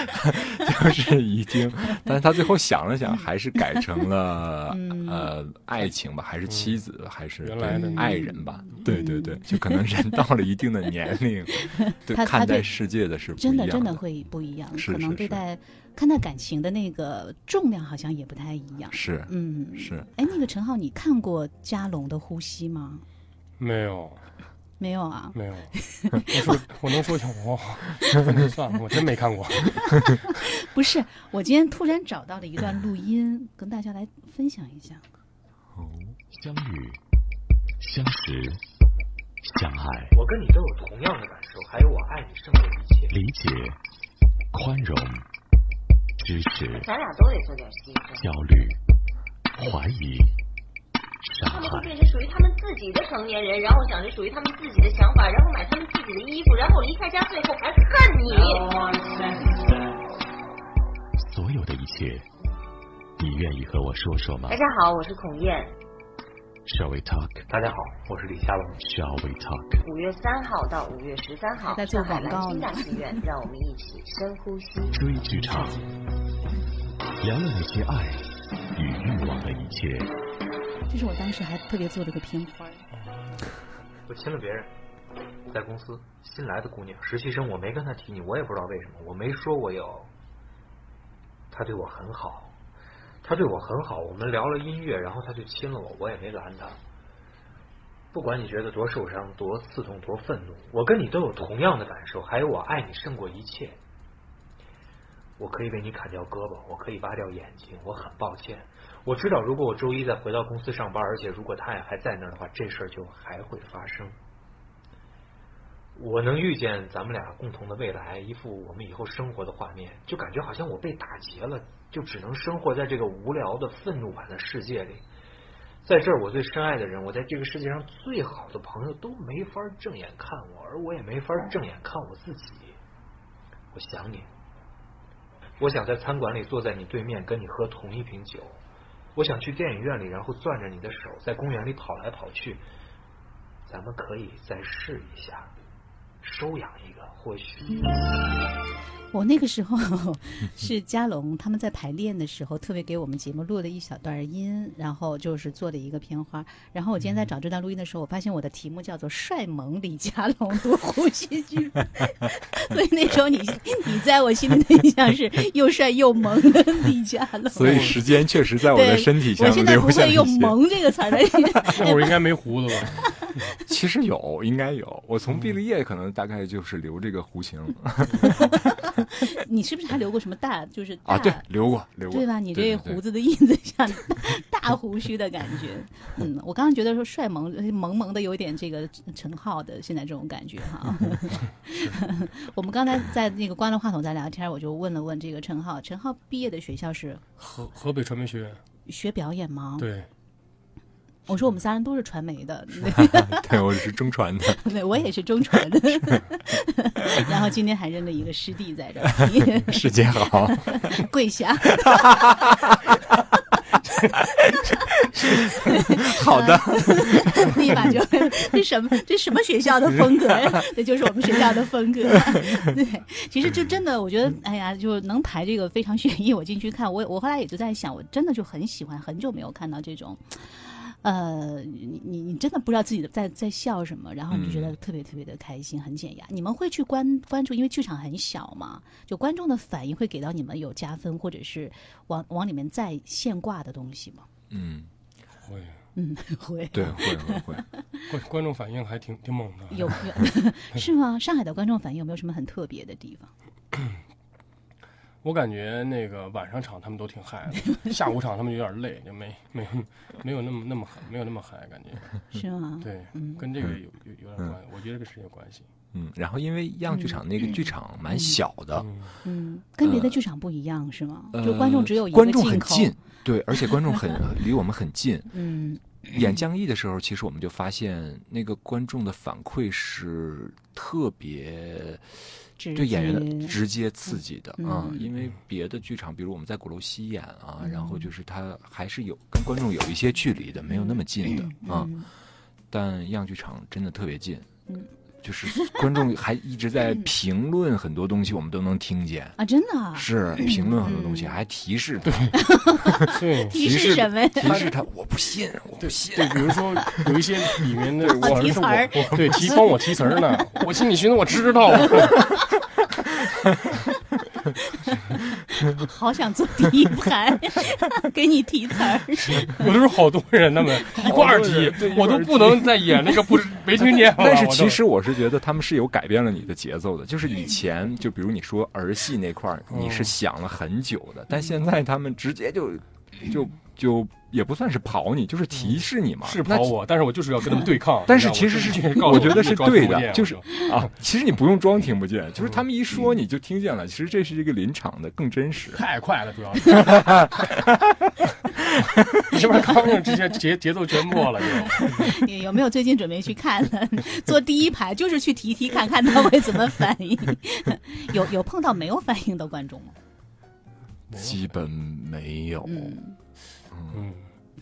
就是已经，但是他最后想了想，还是改成了、嗯呃爱情吧，还是妻子，还是原来的爱人吧？对对对，就可能人到了一定的年龄，对看待世界的是不一真的真的会不一样，可能是是是对待看待感情的那个重量好像也不太一样。是嗯，是。哎，那个陈浩，你看过加龙的《呼吸》吗？没有没有啊？没有，我说 我能说一下我，那算了，我真没看过。不是，我今天突然找到了一段录音，跟大家来分享一下。哦相遇、相识、相爱、我跟你都有同样的感受，还有我爱你胜过一切。理解、宽容、支持、咱俩都得做点牺牲。焦虑、怀疑、伤他们会。变成属于他们自己的成年人，然后想着属于他们自己的想法，然后买他们自己的衣服，然后离开家，最后还恨你。所有的一切，你愿意和我说说吗大家好，我是孔燕。？Shall we talk? 大家好，我是李佳龙。Shall we talk? 五月三号到五月十三号，还在做上海广告呢蓝星大戏院，让我们一起深呼吸。追剧场，聊聊那些爱与欲望的一切。这是我当时还特别做了个片花。我亲了别人，在公司新来的姑娘，实习生，我没跟她提你，我也不知道为什么，我没说我有。她对我很好，她对我很好，我们聊了音乐，然后她就亲了我，我也没拦她。不管你觉得多受伤、多刺痛、多愤怒，我跟你都有同样的感受，还有我爱你胜过一切。我可以为你砍掉胳膊，我可以挖掉眼睛，我很抱歉。我知道，如果我周一再回到公司上班，而且如果他也还在那儿的话，这事儿就还会发生。我能预见咱们俩共同的未来，一幅我们以后生活的画面，就感觉好像我被打劫了，就只能生活在这个无聊的愤怒版的世界里。在这儿，我最深爱的人，我在这个世界上最好的朋友都没法正眼看我，而我也没法正眼看我自己。我想你，我想在餐馆里坐在你对面，跟你喝同一瓶酒。我想去电影院里，然后攥着你的手，在公园里跑来跑去。咱们可以再试一下，收养一个，或许。我那个时候 是嘉龙他们在排练的时候，特别给我们节目录了一小段音，然后就是做的一个片花。然后我今天在找这段录音的时候，我发现我的题目叫做“帅萌李佳龙读呼吸剧 ”，所以那时候你你在我心里的印象是又帅又萌的李佳龙。所以时间确实在我的身体上我现在不会用“。萌”这个词儿了。那会儿应该没胡子吧？其实有，应该有。我从毕了业，可能大概就是留这个弧形 你是不是还留过什么大？就是大啊，对，留过，留过，对吧？你这胡子的印子像 大胡须的感觉。嗯，我刚刚觉得说帅萌萌萌的，有点这个陈浩的现在这种感觉哈。我们刚才在那个关了话筒在聊天，我就问了问这个陈浩，陈浩毕业的学校是河河北传媒学院，学表演吗？。对，我说我们仨人都是传媒的，对，我是中传的。对，我也是中传的。然后今天还认了一个师弟在这儿，师姐好，跪下。好的，立马就这什么这什么学校的风格呀？这就是我们学校的风格。对，其实就真的，我觉得，哎呀，就能排这个非常悬疑，我进去看，我我后来也就在想，我真的就很喜欢，很久没有看到这种。呃，你你你真的不知道自己在在笑什么，然后你就觉得特别特别的开心，很减压。你们会去关关注，因为剧场很小嘛，就观众的反应会给到你们有加分，或者是往往里面再现挂的东西吗？嗯，会，嗯，会，对，会会会。观观众反应还挺挺猛的。有有 是吗？上海的观众反应有没有什么很特别的地方？我感觉那个晚上场他们都挺嗨的，下午场他们有点累，就没没有没有那么那么嗨，没有那么嗨，感觉 是吗？对，跟这个有有有点关系，我觉得跟是有关系。嗯，然后因为样剧场那个剧场蛮小的，嗯，跟别的剧场不一样是吗？就观众只有一个观众很近，对，而且观众很离我们很近。嗯，演降义的时候，其实我们就发现那个观众的反馈是特别。对演员的直接刺激的啊，因为别的剧场，比如我们在鼓楼西演啊，然后就是他还是有跟观众有一些距离的，没有那么近的啊。但样剧场真的特别近，就是观众还一直在 评论很多东西，我们都能听见。啊，真的是评论很多东西，还提示他，对，提示什么？提示他，我不信，我不信。对，比如说有一些里面的 我提词儿，对，提帮我提词儿呢，我心里寻思我知道。好想坐第一排，给你提词儿。有的时候好多人，他们一块儿提，我都不能再演那个不没听见。但是其实我是觉得他们是有改变了你的节奏的。就是以前，就比如你说儿戏那块儿，你是想了很久的，但现在他们直接就就就。也不算是跑你，就是提示你嘛。是跑我，但是我就是要跟他们对抗。但是其实是，我觉得是对的，就是啊，其实你不用装听不见，就是他们一说你就听见了。其实这是一个临场的，更真实。太快了，主要是。你是不是刚刚直接节节奏全破了？你有没有最近准备去看了？坐第一排就是去提提看看他会怎么反应。有有碰到没有反应的观众吗？基本没有。嗯，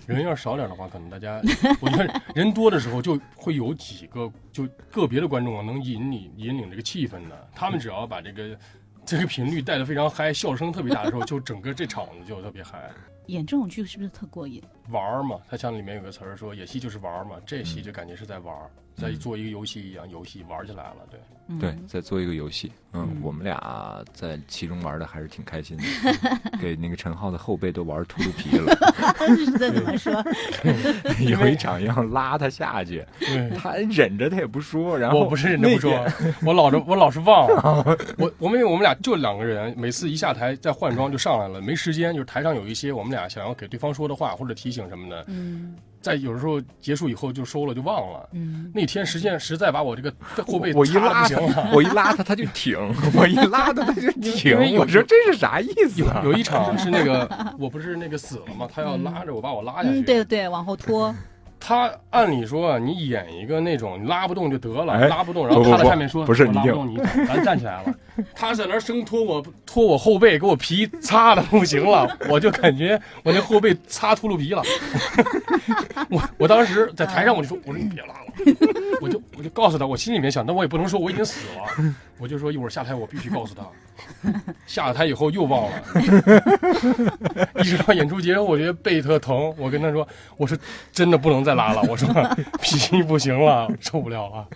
人要是少点的话，可能大家，我觉得人多的时候就会有几个就个别的观众啊，能引你引领这个气氛的。他们只要把这个这个频率带的非常嗨，笑声特别大的时候，就整个这场子就特别嗨。演这种剧是不是特过瘾？玩嘛，他像里面有个词儿说，演戏就是玩嘛，这戏就感觉是在玩，在做一个游戏一样，游戏玩起来了，对。对，在做一个游戏，嗯，我们俩在其中玩的还是挺开心的，给那个陈浩的后背都玩秃噜皮了。这怎么说？有一场要拉他下去，他忍着他也不说，然后我不是忍着不说，我老是我老是忘，我我们我们俩就两个人，每次一下台再换装就上来了，没时间，就是台上有一些我们俩想要给对方说的话或者提醒什么的，嗯。在有时候结束以后就收了就忘了。嗯，那天实际上实在把我这个 后背我一拉不行了，我一拉他他就挺，我一拉他他就 挺。我说这是啥意思？有有一场是那个我不是那个死了吗？他要拉着我把我拉下去。对对，往后拖。他按理说你演一个那种你拉不动就得了，拉不动，然后他在下面说不是拉不动你，咱站起来了。他在那生拖我拖我后背，给我皮擦的不行了，我就感觉我那后背擦秃噜皮了。我我当时在台上我就说我说你别拉了，我就我就告诉他，我心里面想，那我也不能说我已经死了，我就说一会儿下台我必须告诉他。下了台以后又忘了，一直到演出结束，我觉得背特疼。我跟他说，我说真的不能再拉了，我说脾气不行了，受不了了。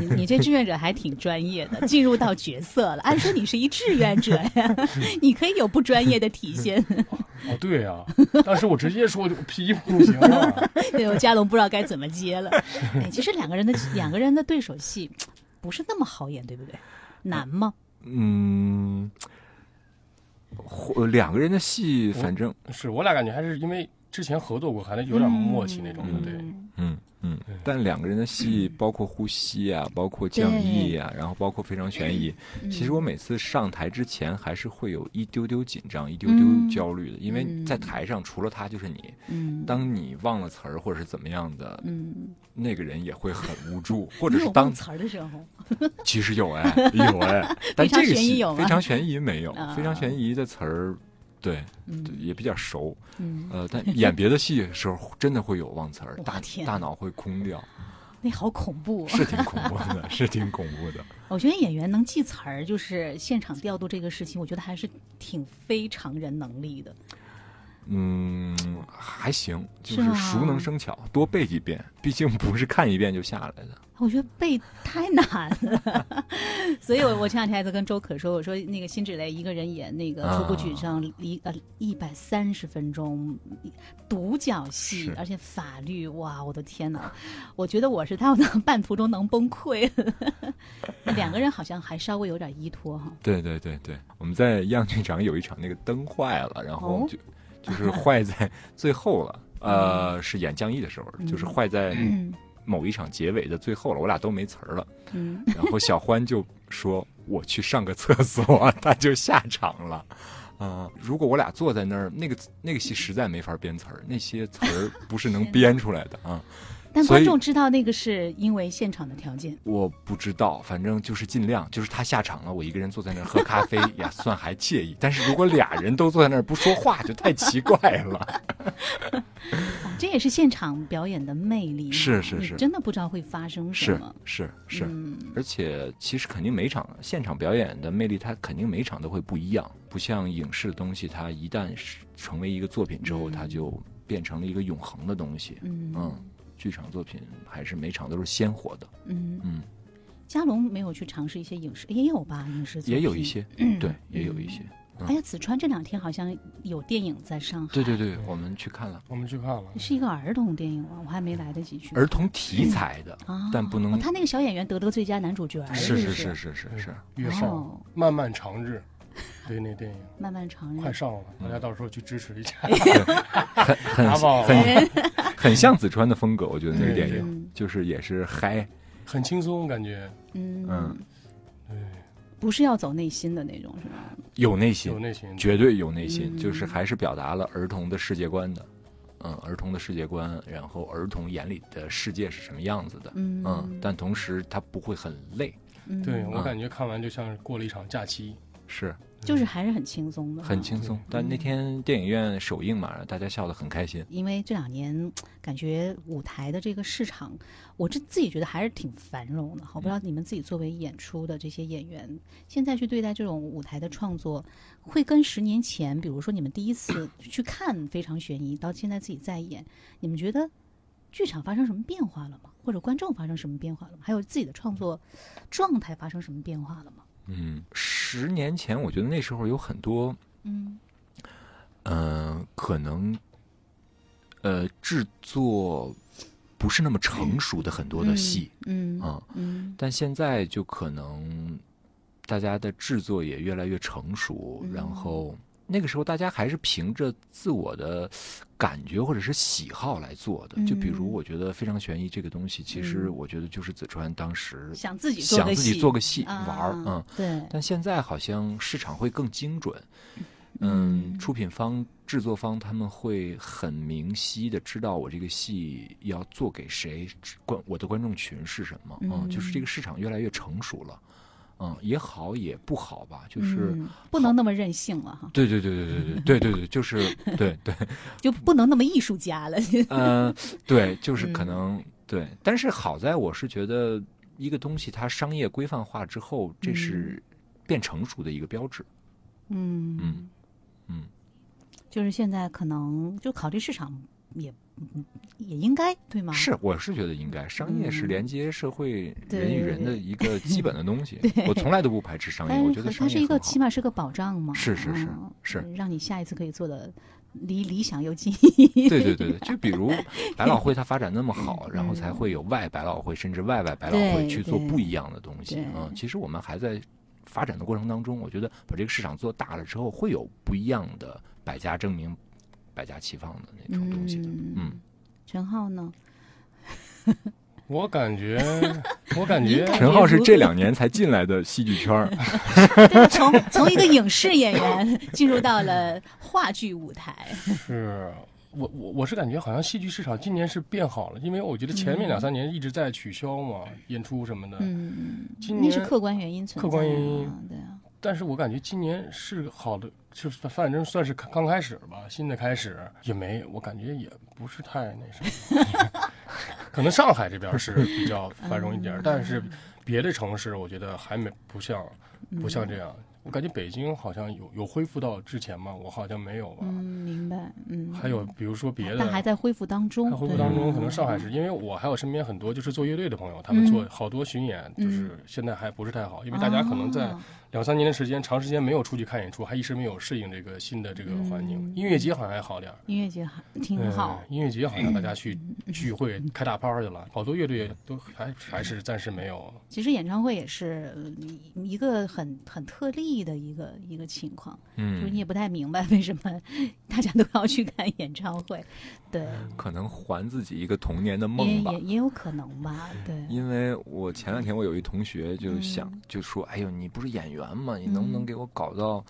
你你这志愿者还挺专业的，进入到角色了。按说你是一志愿者呀，你可以有不专业的体现。哦，对呀，当时我直接说脾气不行了。对，我嘉龙不知道该怎么接了。哎，其实两个人的两个人的对手戏不是那么好演，对不对？难吗？嗯，两个人的戏，反正是我俩感觉还是因为之前合作过，还是有点默契那种的，对，嗯嗯，但两个人的戏，包括呼吸啊，包括降 E 啊，然后包括非常悬疑。嗯其实我每次上台之前，还是会有一丢丢紧张，一丢丢嗯焦虑的，因为在台上除了他就是你。嗯当你忘了词儿或者是怎么样的，嗯，那个人也会很无助，或者是当词儿的时候，其实有哎有哎，但这个戏非常悬疑没有啊，非常悬疑的词儿，对，也比较熟。嗯，呃，但演别的戏的时候，真的会有忘词儿，大大脑会空掉，那好恐怖、啊。是挺恐怖的，是挺恐怖的。我觉得演员能记词儿，就是现场调度这个事情，我觉得还是挺非常人能力的。嗯，还行，就是熟能生巧，多背几遍，毕竟不是看一遍就下来的。我觉得背太难了，所以我我前两天还在跟周可说，我说那个辛芷蕾一个人演那个《初步曲上》一呃一百三十分钟独角戏，而且法律，哇，我的天哪！我觉得我是他，我能半途中能崩溃。两个人好像还稍微有点依托哈。对对对对，我们在样剧场有一场那个灯坏了，然后哦就、是坏在 最后了。呃，是演降 E 的时候，就是坏在嗯某一场结尾的最后了，我俩都没词儿了。嗯，然后小欢就说：“我去上个厕所。”他就下场了。啊、如果我俩坐在那儿，那个那个戏实在没法编词儿，那些词儿不是能编出来的啊。但观众知道那个是因为现场的条件。我不知道，反正就是尽量，就是他下场了，我一个人坐在那儿喝咖啡也算还惬意。但是如果俩人都坐在那儿不说话，就太奇怪了。啊 这也是现场表演的魅力是是是真的不知道会发生什么。是是，嗯而且其实肯定每场现场表演的魅力，它肯定每场都会不一样，不像影视的东西，它一旦是成为一个作品之后，它就变成了一个永恒的东西。嗯嗯，剧场作品还是每场都是鲜活的。嗯嗯，嘉龙没有去尝试一些影视，也有吧？影视作品也有一。些，对，也有一些。哎呀，子川这两天好像有电影在上海，对对对，我们去看了我们去看了，是一个儿童电影啊，我还没来得及去。儿童题材的，啊，但不能哦他那个小演员得得最佳男主角，是是是是是是是，月上哦漫漫长日，对那电影漫漫长日。快上了，大家到时候去支持一下。很很 很很像子川的风格，我觉得那个电影就是也是嗨，很轻松，感觉。嗯。嗯，对，不是要走内心的那种，是吧？有内心有，内心，绝对有内心，嗯。就是还是表达了儿童的世界观的，嗯，儿童的世界观，然后儿童眼里的世界是什么样子的，嗯。嗯，但同时他不会很累，嗯。对我嗯。感觉看完就像是过了一场假期，是就是还是很轻松的，很轻松。但那天电影院首映嘛，大家笑得很开心，因为这两年 感觉舞台的这个市场，我这自己觉得还是挺繁荣的。我不知道你们自己作为演出的这些演员，现在去对待这种舞台的创作，会跟十年前，比如说你们第一次去看《非常悬疑》，到现在自己在演，你们觉得剧场发生什么变化了吗？或者观众发生什么变化了吗？还有自己的创作状态发生什么变化了吗？嗯，十年前我觉得那时候有很多，嗯。呃，可能，呃，制作不是那么成熟的很多的戏，嗯啊嗯。但现在就可能大家的制作也越来越成熟，嗯。然后那个时候大家还是凭着自我的感觉或者是喜好来做的。就比如，嗯。我觉得《非常悬疑》这个东西，其实嗯。我觉得就是子川当时想自己做想个戏自己做个戏啊玩儿，嗯。对，但现在好像市场会更精准，嗯。嗯，出品方、制作方他们会很明晰的知道我这个戏要做给谁，观我的观众群是什么，嗯就是这个。市场越来越成熟了，嗯，也好也不好吧，就是。嗯不能那么任性了哈，对对对对对对对对对，就是 对对，就不能那么艺术家了。嗯，对，就是可嗯能对，但是好在我是觉得一个东西它商业规范化之后，这是变成熟的一个标志，嗯嗯嗯。就是现在可能就考虑市场也嗯也应该对吗？是，我是觉得应该，商业是嗯连接社会人与人的一个基本的东西。对我从来都不排斥商业，我觉得它是一个起码是个保障嘛。是是是嗯是让你下一次可以做的离理想又近。对对对对，就比如百老汇它发展那么好，然后才会有外百老汇，甚至外外百老汇去做不一样的东西对。嗯，其实我们还在发展的过程当中，我觉得把这个市场做大了之后，会有不一样的百家争鸣、百家齐放的那种东西的。嗯，陈浩呢？我感觉，我感觉陈浩是这两年才进来的戏剧圈儿，从从一个影视演员进入到了话剧舞台。是我我我是感觉好像戏剧市场今年是变好了，因为我觉得前面两三年一直在取消嘛，演出什么的。嗯，今年那是客观原因存在、啊。客观原因对啊。但是我感觉今年是好的，就是反正算是刚开始吧，新的开始也没，我感觉也不是太那什么。可能上海这边是比较繁荣一点，但是别的城市我觉得还没不像不像这样。我感觉北京好像有有恢复到之前吗？我好像没有吧。嗯，明白。嗯，还有比如说别的，但还在恢复当中。在恢复当中，可能上海是因为我还有身边很多就是做乐队的朋友，他们做好多巡演，就是现在还不是太好，因为大家可能在两三年的时间，长时间没有出去看演出，还一时没有适应这个新的这个环境。音乐节好像还好点音乐节还挺好。音乐节好像大家去聚会开大趴去了，好多乐队都还还是暂时没有。其实演唱会也是一个很很特例的一个一个情况，嗯，就是你也不太明白为什么 大家都要去看演唱会，对，可能还自己一个童年的梦吧，也也有可能吧，对。因为我前两天我有一同学就想、嗯、就说，哎呦，你不是演员吗？你能不能给我搞到，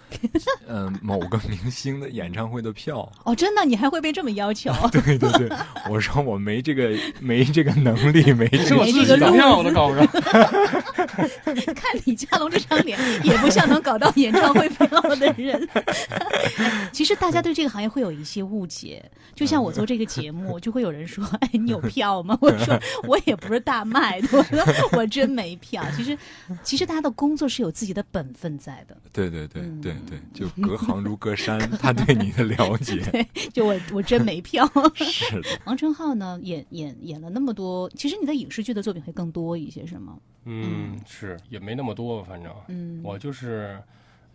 嗯、呃，某个明星的演唱会的票？哦，真的，你还会被这么要求？对对对，我说我没这个没这个能力，没这个路票我都 搞不上。看李佳隆这张脸，也不像能搞到演唱会票的人。其实大家对这个行业会有一些误解，就像我做这个节目，就会有人说：“哎，你有票吗？”我说：“我也不是大卖的，我说我真没票。”其实，其实大家的工作是有自己的本分在的。对对对对对，就隔行如隔山，他对你的了解。对，就我我真没票。是的。王晨浩呢，演演演了那么多，其实你的影视剧的作品会更多一些，是吗？嗯，是也没那么多，反正，嗯，我就是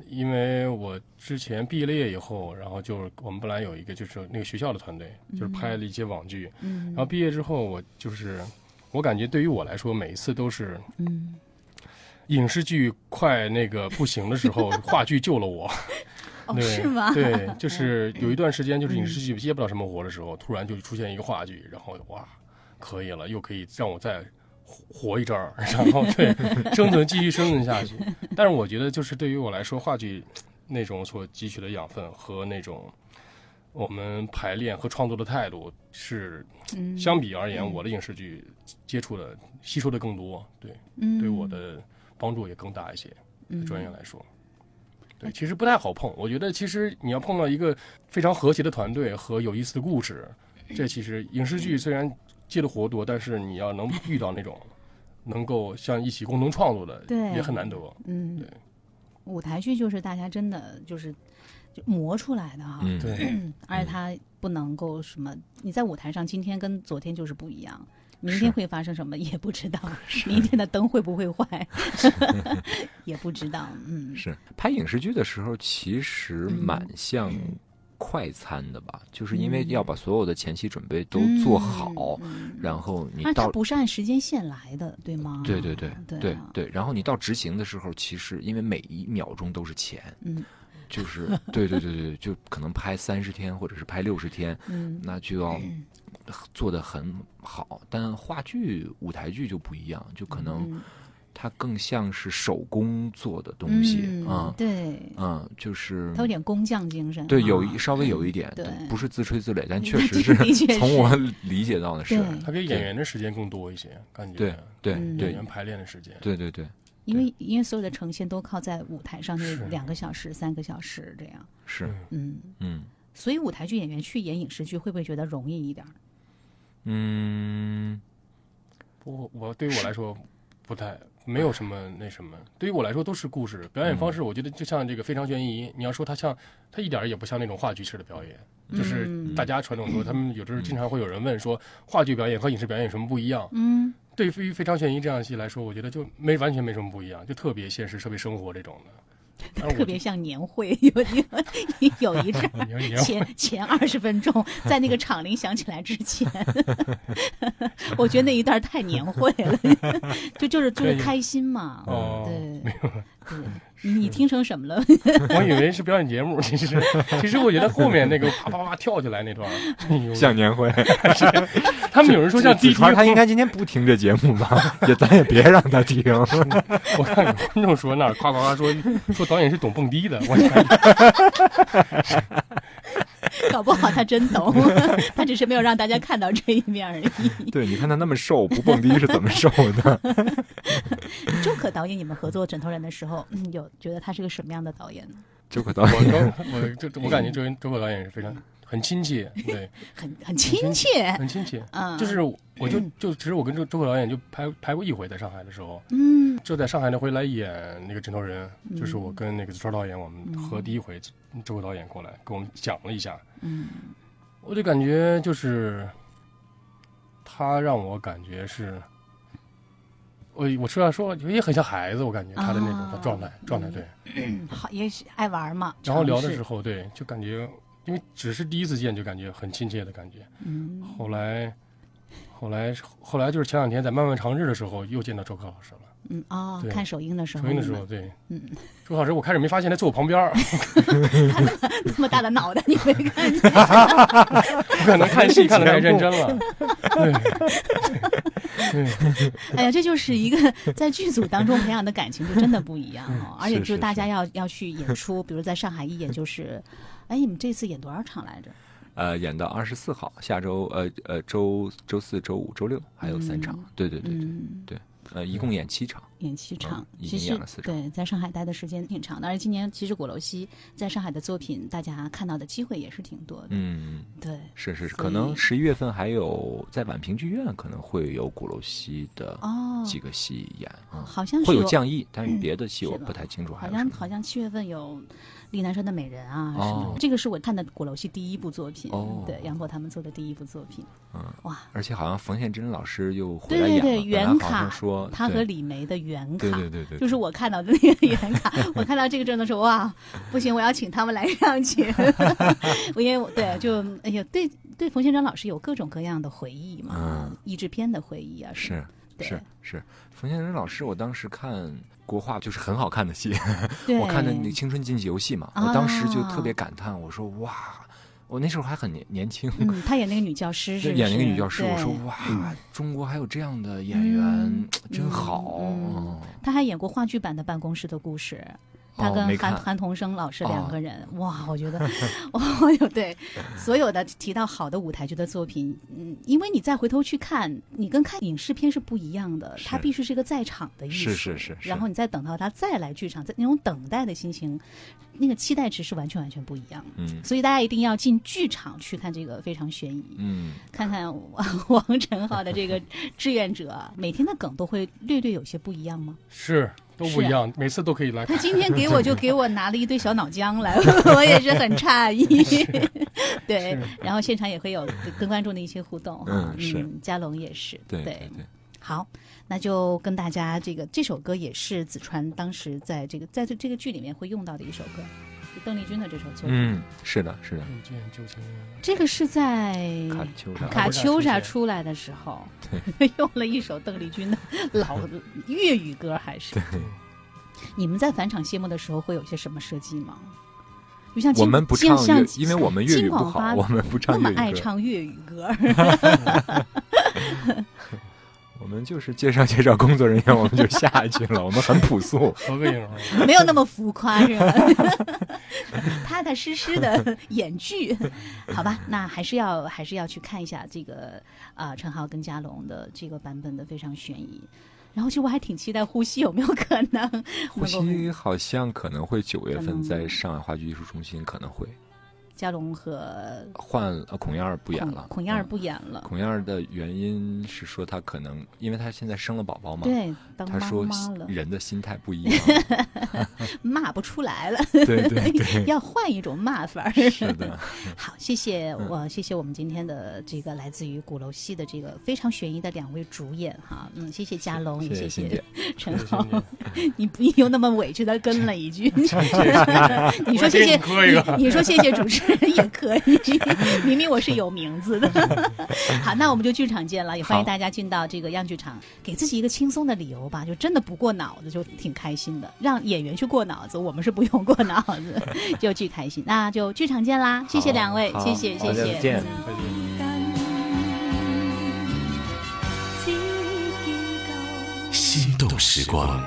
因为我之前毕了业以后，然后就是我们本来有一个就是那个学校的团队，就是拍了一些网剧，嗯，然后毕业之后，我就是我感觉对于我来说，每一次都是，嗯，影视剧快那个不行的时候，话剧救了我。是吗？对，就是 有一段时间，就是影视剧接不到什么活的时候，突然就出现一个话剧，然后哇，可以了，又可以让我再。活一阵儿，然后对生存继续生存下去。但是我觉得，就是对于我来说，话剧那种所汲取的养分和那种我们排练和创作的态度是，相比而言，我的影视剧接触的、吸收的更多，对，嗯、对我的帮助也更大一些。专业来说，对，其实不太好碰。我觉得，其实你要碰到一个非常和谐的团队和有意思的故事，这其实影视剧虽然。接的活多，但是你要能遇到那种 能够像一起共同创作的，对，也很难得。嗯，对，舞台剧就是大家真的就是就磨出来的哈。嗯，对。而且它不能够什么，你在舞台上今天跟昨天就是不一样，明天会发生什么也不知道，明天的灯会不会坏 也不知道。嗯，是拍影视剧的时候，其实蛮像。快餐的吧，就是因为要把所有的前期准备都做好，嗯、然后你到到不是按时间线来的，对吗？对对对对对对，然后你到执行的时候，其实因为每一秒钟都是钱，嗯，就是 对对对对，就可能拍三十天或者是拍六十天，嗯，那就要做的很好。但话剧、舞台剧就不一样，就可能。嗯它更像是手工做的东西啊、嗯，对，嗯，就是它有点工匠精神，对，有一稍微有一点，对，不是自吹自擂，但 确实是从我理解到的是，它给演员的时间更多一些，感觉对对对，演员排练的时间，对对对，因为因为所有的呈现都靠在舞台上那两个小时、三个小时这样，是，嗯。嗯，所以舞台剧演员去演影视剧会不会觉得容易一点？嗯，不，我对于我来说不太。没有什么那什么，对于我来说都是故事表演方式。我觉得就像这个非常悬疑，你要说它像，它一点也不像那种话剧式的表演。就是大家传统说，他们有的时候经常会有人问说，话剧表演和影视表演有什么不一样？嗯，对于非常悬疑这样戏来说，我觉得就没完全没什么不一样，就特别现实、特别生活这种的。特别像年会，有有有一阵 前前二十分钟，在那个场铃响起来之前，我觉得那一段太年会了，就就是就是开心嘛，哦、对，对你你听成什么了？我以为是表演节目，其实其实我觉得后面那个啪啪啪跳起来那段，哎呦像年会，他们有人说像子川他应该今天不听这节目吧？也咱也别让他听。我看有观众说那儿夸夸夸说说导演是懂蹦迪的，我天，搞不好他真懂，他只是没有让大家看到这一面而已。对，你看他那么瘦，不蹦迪是怎么瘦的？周可导演，你们合作《枕头人》的时候，嗯有觉得他是个什么样的导演呢？周可导演，我我这我感觉周周可导演是非常很亲切，对，很很亲切，很亲切。嗯，就是我就就其实我跟周周可导演就拍拍过一回，在上海的时候，嗯。就在上海那回来演那个枕头人，就是我跟那个子川导演，我们合第一回，周可导演过来跟我们讲了一下，嗯。我就感觉就是他让我感觉是，我我实话说也很像孩子，我感觉他的那啊。种状态状态对。嗯，好，也许爱玩嘛。然后聊的时候，对，就感觉因为只是第一次见，就感觉很亲切的感觉。嗯后来，后来后来就是前两天在漫漫长日的时候又见到周克老师了。嗯哦，看首映的时候，首映的时候，对，嗯，周老师我开始没发现他坐我旁边儿，那么大的脑袋，你没看见？我可能看戏看的太认真了。对，哎呀，这就是一个在剧组当中培养的感情，就真的不一样哦。而且就是大家要要去演出，比如在上海一演就是，哎，你们这次演多少场来着？呃，演到二十四号，下周呃呃周周四周五周六还有三场，对对对对嗯，对，呃，一共演七场。演七场，嗯已经演了四场对，在上海待的时间挺长的，而且今年其实鼓楼西在上海的作品，大家看到的机会也是挺多的。嗯，对，是是是，可能十一月份还有在宛平剧院可能会有鼓楼西的哦几个戏演，嗯好像是会有有降艺，但是别的戏我不太清楚还好像。好像七月份有李南山的美人啊什么这个是我看的鼓楼戏第一部作品，哦。对杨朵他们做的第一部作品，嗯，哇，而且好像冯宪珍老师又回对对对，来演了，本来原卡像说他和李梅的原卡，对对对对，就是我看到的那个原卡，我看到这个真的时候，哇，不行，我要请他们来上去。我因为我对，就哎呀，对对，冯宪珍老师有各种各样的回忆嘛，嗯。译制片的回忆啊，是是是，冯宪珍老师，我当时看国画就是很好看的戏，我看的那个《青春竞技游戏》嘛，啊。我当时就特别感叹，我说哇，我那时候还很年年轻，嗯，他演那个女教师是是？演那个女教师，我说哇，中国还有这样的演员，嗯真好。他还演过话剧版的《办公室的故事》。他哦跟韩韩童生老师两哦。个人，哇，我觉得，哇，有对所有的提到好的舞台剧的作品，嗯，因为你再回头去看，你跟看影视片是不一样的，它必须是一个在场的艺术，是是是是然后你再等到他再来剧场，在那种等待的心情，那个期待值是完全完全不一样的。嗯。所以大家一定要进剧场去看这个非常悬疑，嗯，看看 王晨浩的这个志愿者，每天的梗都会略略有些不一样吗？是都不一样，每次都可以来他。今天给我就给我拿了一堆小脑浆来，我也是很诧异。对，然后现场也会有跟观众的一些互动哈。嗯是嘉龙也是。对对对，好，那就跟大家这个这首歌也是子川当时在这个在这这个剧里面会用到的一首歌，就邓丽君的这首作品。嗯，是的，是的，这个是在卡秋莎，卡秋莎出来的时候，用了一首邓丽君的老粤语歌，还是？你们在返场谢幕的时候会有些什么设计吗？就像金我们不唱像粤，因为我们粤语我们不唱那么粤语歌，爱唱粤语歌，我们就是介绍介绍工作人员，我们就下去了，我们很朴素。合个影。没有那么浮夸，是吧？踏踏实实的演剧，好吧？那还是要还是要去看一下这个啊、陈浩跟嘉龙的这个版本的非常悬疑。然后其实我还挺期待呼吸有没有可能呼吸好像可能会九月份在上海话剧艺术中心可能会嘉龙和换呃孔燕儿不演了，孔燕儿嗯不演了，孔燕儿的原因是说她可能因为她现在生了宝宝嘛，对，当妈她说妈了，人的心态不一样，骂不出来了，对对对，要换一种骂法。是的，好，谢谢嗯我，谢谢我们今天的这个来自于鼓楼戏的这个非常悬疑的两位主演哈，嗯，谢谢嘉龙，也谢谢陈浩你不用那么委屈的跟了一句，你说谢谢你说谢谢主持人 也可以，明明我是有名字的。好，那我们就剧场见了，也欢迎大家进到这个样剧场，给自己一个轻松的理由吧，就真的不过脑子就挺开心的。让演员去过脑子，我们是不用过脑子，就巨开心。那就剧场见啦，谢谢两位，谢谢谢谢。心动时光。